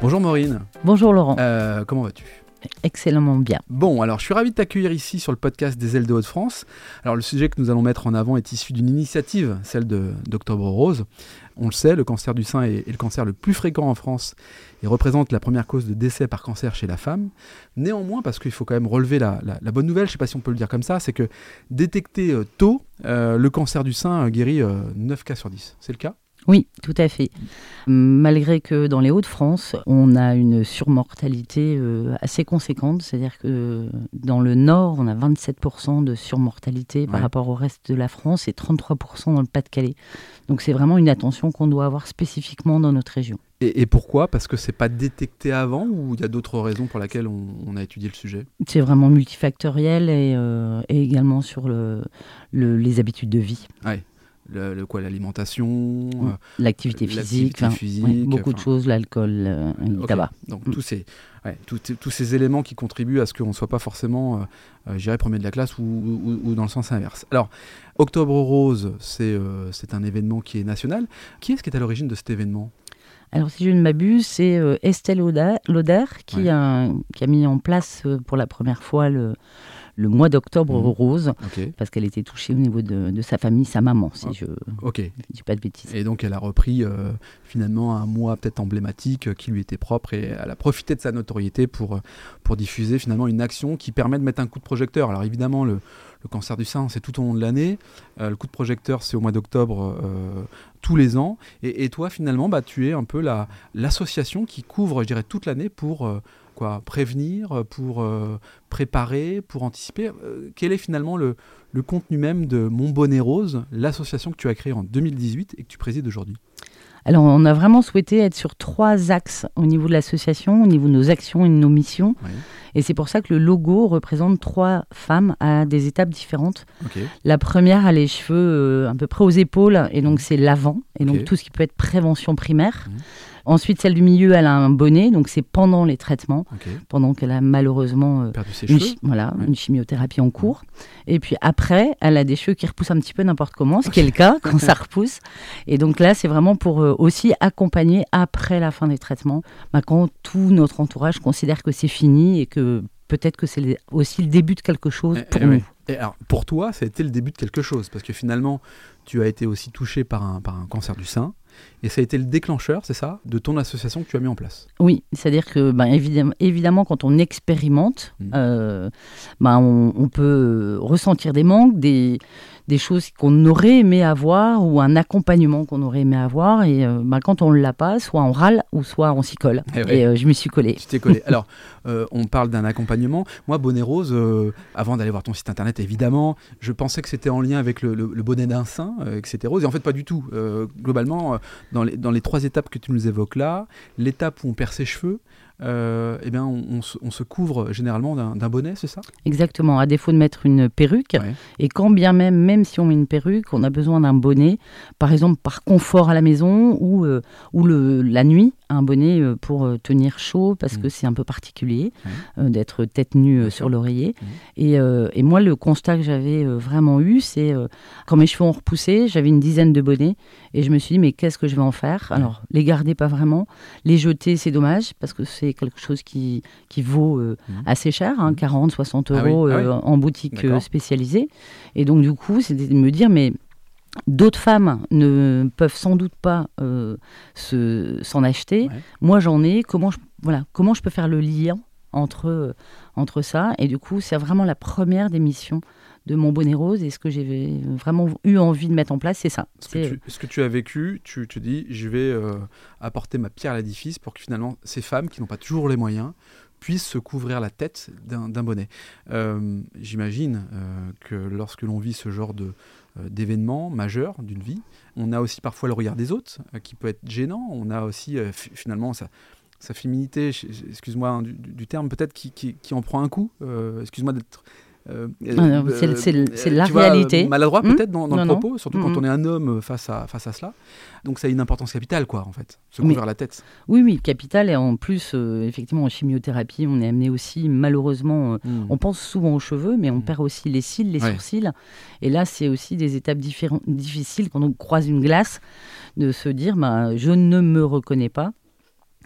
Bonjour Maureen. Bonjour Laurent. Euh, comment vas-tu? Excellemment bien. Bon, alors je suis ravi de t'accueillir ici sur le podcast des ailes de Haute-France. Alors le sujet que nous allons mettre en avant est issu d'une initiative, celle d'Octobre Rose. On le sait, le cancer du sein est, le cancer le plus fréquent en France et représente la première cause de décès par cancer chez la femme. Néanmoins, parce qu'il faut quand même relever la, bonne nouvelle, je ne sais pas si on peut le dire comme ça, c'est que détecté euh, tôt, euh, le cancer du sein guérit 9 cas sur 10. C'est le cas? Oui, tout à fait. Malgré que dans les Hauts-de-France, on a une surmortalité euh, assez conséquente, c'est-à-dire que dans le nord, on a 27% de surmortalité par rapport au reste de la France et 33% dans le Pas-de-Calais. Donc c'est vraiment une attention qu'on doit avoir spécifiquement dans notre région. Et, pourquoi? Parce que c'est pas détecté avant ou il y a d'autres raisons pour lesquelles on, a étudié le sujet? C'est vraiment multifactoriel et, euh, également sur le, les habitudes de vie. Ouais le, quoi l'alimentation euh, l'activité physique, beaucoup de choses l'alcool euh, le tabac. donc mm. tous ces tous ces éléments qui contribuent à ce qu'on ne soit pas forcément euh, j'irais premier de la classe ou, ou, dans le sens inverse. Alors Octobre Rose c'est c'est un événement qui est national. Qui est-ce qui est à l'origine de cet événement? Alors, si je ne m'abuse, c'est Estelle Lauder qui, a, qui a mis en place pour la première fois le, le mois d'octobre mhm. rose, parce qu'elle était touchée au niveau de, sa famille, sa maman, si ah, je ne dis pas de bêtises. Et donc elle a repris euh, finalement un mois peut-être emblématique euh, qui lui était propre et elle a profité de sa notoriété pour, euh, pour diffuser finalement une action qui permet de mettre un coup de projecteur. Alors évidemment, le, cancer du sein, c'est tout au long de l'année. le coup de projecteur, c'est au mois d'octobre tous les ans. Et, toi, finalement, bah, tu es un peu l'association qui couvre, je dirais, toute l'année pour quoi Prévenir, pour euh, préparer, pour anticiper. Euh, quel est finalement le, contenu même de Mon Bonnet Rose, l'association que tu as créée en 2018 et que tu présides aujourd'hui? Alors, on a vraiment souhaité être sur trois axes au niveau de l'association, au niveau de nos actions et de nos missions. Et c'est pour ça que le logo représente trois femmes à des étapes différentes. La première a les cheveux euh, à peu près aux épaules, et donc c'est l'avant, et donc tout ce qui peut être prévention primaire. Mmh. Ensuite, celle du milieu, elle a un bonnet, donc c'est pendant les traitements, pendant qu'elle a malheureusement euh, Perdu ses une, cheveux. voilà, une chimiothérapie en cours. Et puis après, elle a des cheveux qui repoussent un petit peu n'importe comment, ce qui est le cas quand ça repousse. Et donc là, c'est vraiment pour euh, aussi accompagner après la fin des traitements, bah, quand tout notre entourage considère que c'est fini et que peut-être que c'est aussi le début de quelque chose eh, pour eh nous. Et alors, pour toi, ça a été le début de quelque chose, parce que finalement, tu as été aussi touché par un, par un cancer du sein. Et ça a été le déclencheur, c'est ça, de ton association que tu as mis en place Oui, c'est-à-dire que ben, évidemment, évidemment, quand on expérimente, mmh. euh, ben, on, peut ressentir des manques, des, des choses qu'on aurait aimé avoir ou un accompagnement qu'on aurait aimé avoir. Et euh, bah, quand on ne l'a pas, soit on râle ou soit on s'y colle. Eh et, euh, je me suis collé. Tu t'es collé. Alors, euh, on parle d'un accompagnement. Moi, Bonnet Rose, avant d'aller voir ton site internet, évidemment, je pensais que c'était en lien avec le, bonnet d'un sein, que c'était rose. Et en fait, pas du tout. globalement, dans les, dans les trois étapes que tu nous évoques là, l'étape où on perd ses cheveux, euh, eh bien, on, se couvre généralement d'un bonnet, c'est ça? Exactement, à défaut de mettre une perruque. Et quand bien même, même si on met une perruque, on a besoin d'un bonnet, par exemple par confort à la maison ou, euh, ou le, la nuit, un bonnet euh, pour tenir chaud parce que mm. c'est un peu particulier d'être tête nue sur l'oreiller. Mm. Et, et, moi, le constat que j'avais vraiment eu, c'est quand mes cheveux ont repoussé, j'avais une dizaine de bonnets et je me suis dit, mais qu'est-ce que je vais en faire? Alors, les garder pas vraiment, les jeter, c'est dommage parce que c'est quelque chose qui, qui vaut euh, mmh. assez cher, 40, hein, 60 mmh. ah euros ah euh, en boutique euh, spécialisée. Et donc, du coup, c'était de me dire, mais D'autres femmes ne peuvent sans doute pas s'en acheter. Moi, j'en ai. Comment je, voilà, comment je peux faire le lien entre, entre ça? Et du coup, c'est vraiment la première des missions de mon bonnet rose. Et ce que j'ai vraiment eu envie de mettre en place, c'est ça. Ce que, tu, ce que, tu, as vécu, tu te dis, je vais euh, apporter ma pierre à l'édifice pour que finalement ces femmes qui n'ont pas toujours les moyens puissent se couvrir la tête d'un bonnet. Euh, j'imagine euh, que lorsque l'on vit ce genre de d'événements majeurs d'une vie, on a aussi parfois le regard des autres qui peut être gênant. On a aussi finalement sa féminité, excuse-moi du, terme, peut-être qui, qui, en prend un coup. excuse-moi d'être euh, ah c'est la réalité. maladroit hmm peut-être dans, le propos, surtout quand hmm. on est un homme face à, face à cela. Donc ça a une importance capitale, quoi, en fait, se couvrir la tête. Oui, oui, capitale. Et en plus, euh, effectivement, en chimiothérapie, on est amené aussi, malheureusement, euh, hmm. on pense souvent aux cheveux, mais on perd aussi les cils, les sourcils. Et là, c'est aussi des étapes difficiles quand on croise une glace, de se dire, bah, je ne me reconnais pas.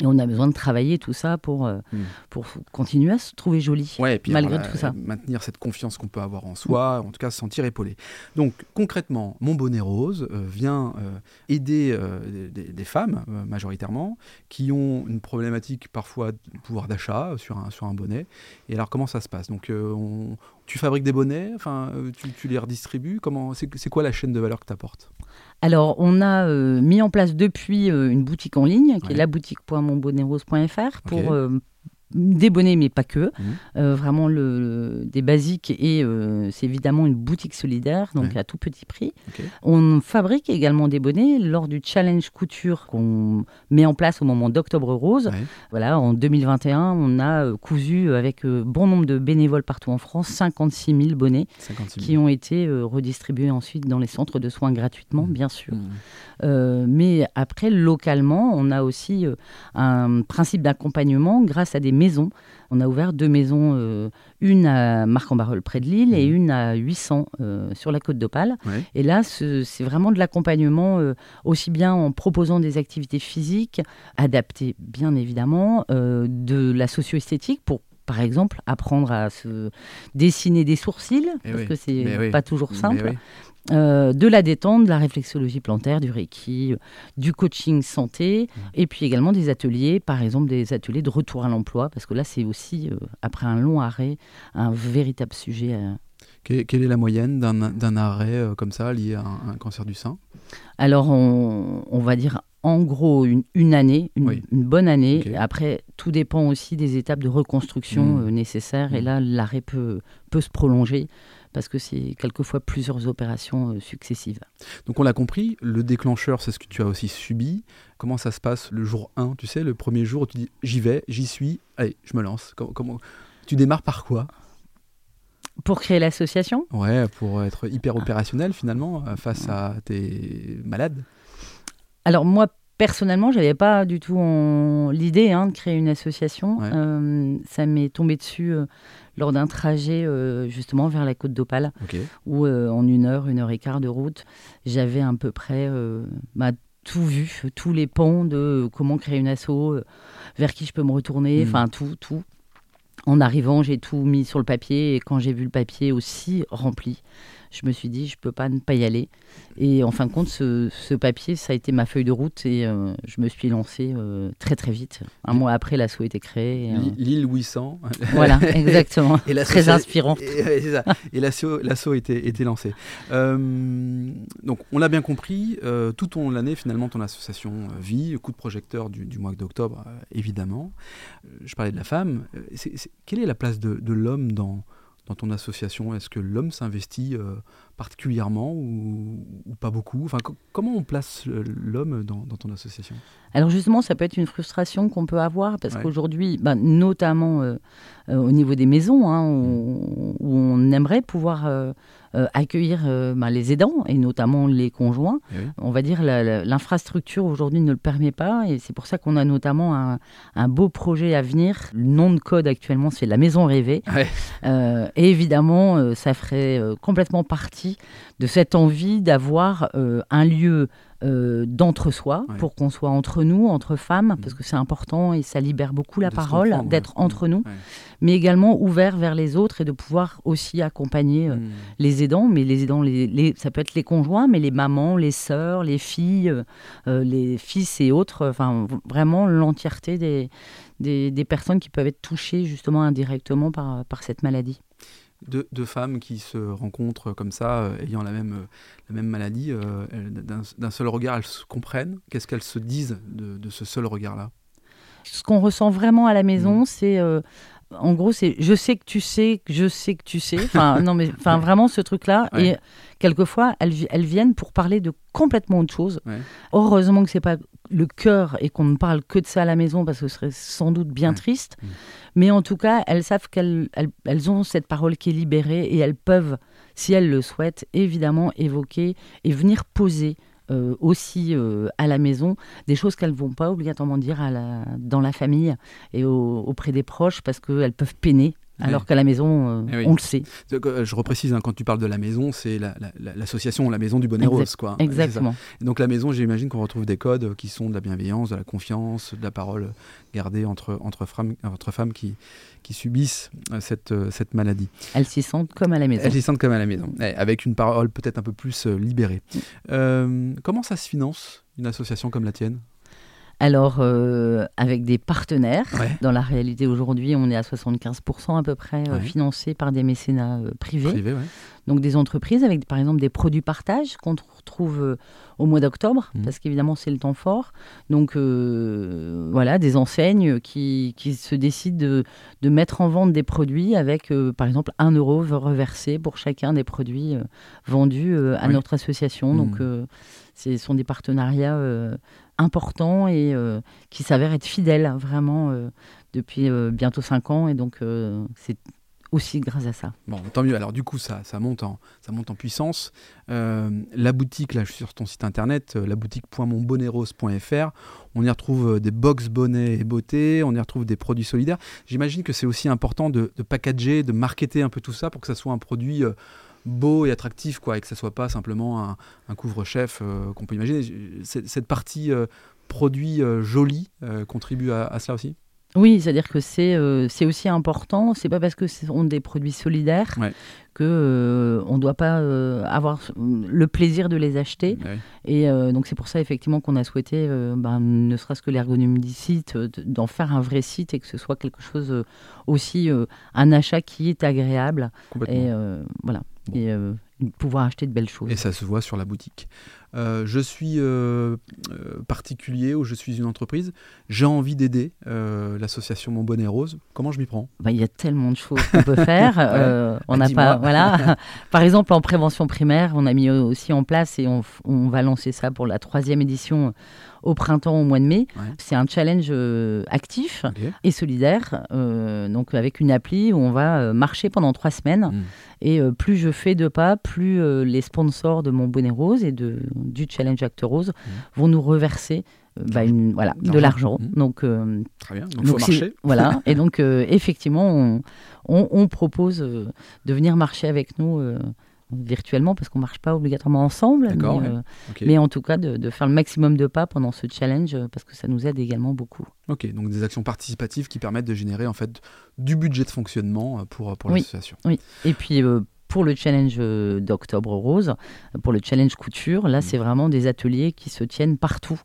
Et on a besoin de travailler tout ça pour, euh, hmm. pour continuer à se trouver joli, ouais, et puis, malgré tout ça. Maintenir cette confiance qu'on peut avoir en soi, en tout cas se sentir épaulé. Donc concrètement, mon bonnet rose euh, vient euh, aider des, femmes, majoritairement, qui ont une problématique parfois de pouvoir d'achat sur un, sur un bonnet. Et alors comment ça se passe? Donc on, tu fabriques des bonnets, enfin, tu, tu les redistribues? Comment, c'est, quoi la chaîne de valeur que tu apportes alors, on a euh, mis en place depuis euh, une boutique en ligne, qui est la boutique.monbonnetrose.fr, pour euh, des bonnets, mais pas que. Mhm. Euh, vraiment le, des basiques et euh, c'est évidemment une boutique solidaire, donc à tout petit prix. On fabrique également des bonnets lors du challenge couture qu'on met en place au moment d'Octobre Rose. Voilà, en 2021, on a euh, cousu avec bon nombre de bénévoles partout en France 56 000 bonnets qui ont été redistribués ensuite dans les centres de soins gratuitement, mhm. bien sûr. Mhm. mais après, localement, on a aussi un principe d'accompagnement grâce à des maisons. On a ouvert deux maisons, euh, une à Marc-en-Barœul près de Lille et mhm. une à 800 euh, sur la côte d'Opale. Et là, c'est vraiment de l'accompagnement euh, aussi bien en proposant des activités physiques adaptées, bien évidemment, de la socio-esthétique pour par exemple, apprendre à se dessiner des sourcils, eh parce que c'est pas toujours simple, euh, de la détente, de la réflexologie plantaire, du Reiki, euh, du coaching santé, mmh. et puis également des ateliers, par exemple des ateliers de retour à l'emploi, parce que là c'est aussi, euh, après un long arrêt, un véritable sujet. Quelle est la moyenne d'un arrêt comme ça lié à un, cancer du sein? Alors on, va dire en gros une, année, une, bonne année. Après, tout dépend aussi des étapes de reconstruction mmh. nécessaires, et mmh. là l'arrêt peut, peut se prolonger parce que c'est quelquefois plusieurs opérations euh, successives. Donc on l'a compris, le déclencheur, c'est ce que tu as aussi subi. Comment ça se passe le jour 1, tu sais, le premier jour où tu dis j'y vais, j'y suis, allez, je me lance. Comment, tu démarres par quoi? Pour créer l'association? Ouais, pour être hyper opérationnel finalement euh, face à tes malades. Alors moi, personnellement, je n'avais pas du tout l'idée hein, de créer une association. Euh, ça m'est tombé dessus lors d'un trajet euh, justement vers la côte d'Opale, où euh, en une heure, une heure et quart de route, j'avais à peu près euh, bah, tout vu, tous les ponts de comment créer une asso, vers qui je peux me retourner, hmm. enfin tout, tout. En arrivant, j'ai tout mis sur le papier et quand j'ai vu le papier aussi rempli, je me suis dit, je peux pas ne pas y aller. Et en fin de compte, ce, papier, ça a été ma feuille de route et euh, je me suis lancé euh, très très vite. Un mois après, l'assaut était créé. Euh, L'île 800. Voilà, exactement. et très inspirant. Et, l'assaut était, était lancé. donc, on l'a bien compris, tout au long de l'année, finalement, ton association vit, coup de projecteur du, mois d'octobre, évidemment. Je parlais de la femme. quelle est la place de, de l'homme dans dans ton association Est-ce que l'homme s'investit euh, particulièrement ou, pas beaucoup? Enfin, Comment on place l'homme dans, ton association? Alors justement, ça peut être une frustration qu'on peut avoir parce qu'aujourd'hui, bah, notamment euh, euh, au niveau des maisons, hein, où, on aimerait pouvoir euh, accueillir bah, les aidants et notamment les conjoints. Eh On va dire l'infrastructure aujourd'hui ne le permet pas et c'est pour ça qu'on a notamment un, beau projet à venir. Le nom de code actuellement c'est la maison rêvée. Et évidemment, ça ferait complètement partie de cette envie d'avoir un lieu euh, d'entre-soi, pour qu'on soit entre nous, entre femmes, parce mm. que c'est important et ça libère beaucoup la parole d'être entre nous, mais également ouvert vers les autres et de pouvoir aussi accompagner euh, mm. les aidants, mais les aidants, les, ça peut être les conjoints, mais les mamans, les sœurs, les filles, euh, les fils et autres, enfin vraiment l'entièreté des, des, personnes qui peuvent être touchées justement indirectement par, par cette maladie deux, femmes qui se rencontrent comme ça, euh, ayant la même, euh, la même maladie, euh, d'un seul regard, elles se comprennent. Qu'est-ce qu'elles se disent de, ce seul regard-là? Ce qu'on ressent vraiment à la maison, mm. c'est en gros, c'est je sais que tu sais que je sais que tu sais. Enfin, non, mais enfin, vraiment ce truc-là. Et quelquefois, elles, elles, viennent pour parler de complètement autre chose. Heureusement que c'est pas le cœur et qu'on ne parle que de ça à la maison parce que ce serait sans doute bien triste. Mmh. Mais en tout cas, elles savent qu'elles elles, ont cette parole qui est libérée et elles peuvent, si elles le souhaitent, évidemment évoquer et venir poser euh, aussi euh, à la maison des choses qu'elles ne vont pas obligatoirement dire à la, dans la famille et auprès des proches parce qu'elles peuvent peiner alors qu'à la maison, euh, eh on le sait. Euh, je reprécise, hein, quand tu parles de la maison, c'est l'association, la, maison du bonnet rose. Quoi. Exactement. donc la maison, j'imagine qu'on retrouve des codes qui sont de la bienveillance, de la confiance, de la parole gardée entre, entre, femmes, entre femmes qui, qui subissent euh, cette, cette maladie. Elles s'y sentent comme à la maison. Elles s'y sentent comme à la maison, eh, avec une parole peut-être un peu plus libérée. Mm. comment ça se finance, une association comme la tienne? Alors, euh, avec des partenaires, dans la réalité aujourd'hui, on est à 75% à peu près euh, financé par des mécénats euh, privés. Donc des entreprises avec par exemple des produits partage qu'on retrouve au mois d'octobre, mmh. parce qu'évidemment c'est le temps fort. Donc voilà, des enseignes qui, se décident de, mettre en vente des produits avec par exemple un euro reversé pour chacun des produits vendus à notre association. Donc mmh. ce sont des partenariats important et euh, qui s'avère être fidèle vraiment euh, depuis euh, bientôt 5 ans. Et donc, c'est aussi grâce à ça. Bon, tant mieux. Alors du coup, ça, ça, monte, en, ça monte en puissance. la boutique, là, je suis sur ton site internet, la boutique.monboneros.fr. On y retrouve des box bonnets et beauté, on y retrouve des produits solidaires. J'imagine que c'est aussi important de, packager, de marketer un peu tout ça pour que ça soit un produit beau et attractif, quoi, et que ça soit pas simplement un, couvre-chef euh, qu'on peut imaginer. Cette partie euh, produit euh, joli contribue à, cela aussi? Oui, c'est-à-dire que c'est c'est aussi important. C'est pas parce que ce sont des produits solidaires que on ne doit pas avoir le plaisir de les acheter. Et donc c'est pour ça effectivement qu'on a souhaité, ben, ne serait-ce que l'ergonomie du site, d'en faire un vrai site et que ce soit quelque chose aussi un achat qui est agréable. Et voilà et euh, pouvoir acheter de belles choses. Et ça se voit sur la boutique. Euh, je suis euh, particulier ou je suis une entreprise, j'ai envie d'aider l'association Mon Bonnet Rose. Comment je m'y prends? Bah, Il y a tellement de choses qu'on peut faire. on n'a pas, voilà. Par exemple, en prévention primaire, on a mis aussi en place et on, on va lancer ça pour la troisième édition au printemps, au mois de mai. C'est un challenge euh, actif et solidaire, euh, donc avec une appli où on va euh, marcher pendant trois semaines. Hmm. Et plus je fais de pas, plus les sponsors de mon bonnet rose et de, du challenge Acte Rose hmm. vont nous reverser bah, une, voilà, de l'argent. Hmm. Donc, Très bien, donc, faut marcher. Voilà, et donc effectivement, on, on, propose de venir marcher avec nous virtuellement parce qu'on marche pas obligatoirement ensemble, mais, euh, mais, en tout cas de, faire le maximum de pas pendant ce challenge euh, parce que ça nous aide également beaucoup. Ok, donc des actions participatives qui permettent de générer en fait du budget de fonctionnement euh, pour, pour l'association. Oui, et puis pour le challenge d'Octobre Rose, pour le challenge couture, là mmh. c'est vraiment des ateliers qui se tiennent partout.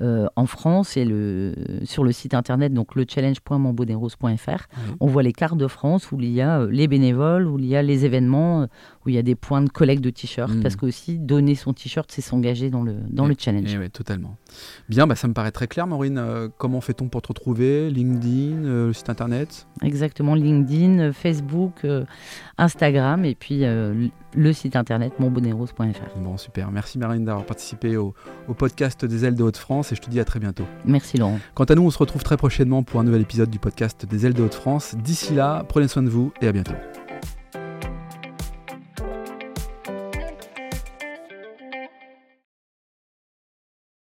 Euh, en France et le, sur le site internet, donc le challenge.monbonerose.fr, on voit les cartes de France où il y a les bénévoles, où il y a les événements, où il y a des points de collecte de t-shirts. Mmh. Parce que aussi, donner son t-shirt, c'est s'engager dans le, dans le challenge. Oui, totalement. Bien, bah, ça me paraît très clair, Maureen. comment fait-on pour te retrouver? LinkedIn, le site internet? Exactement, LinkedIn, Facebook, Instagram et puis le site internet monbonerose.fr. Bon, super. Merci Marine d'avoir participé au, au, podcast des ailes de Haute-France et je te dis à très bientôt. Merci Laurent. Quant à nous, on se retrouve très prochainement pour un nouvel épisode du podcast des ailes de Haute-France. D'ici là, prenez soin de vous et à bientôt.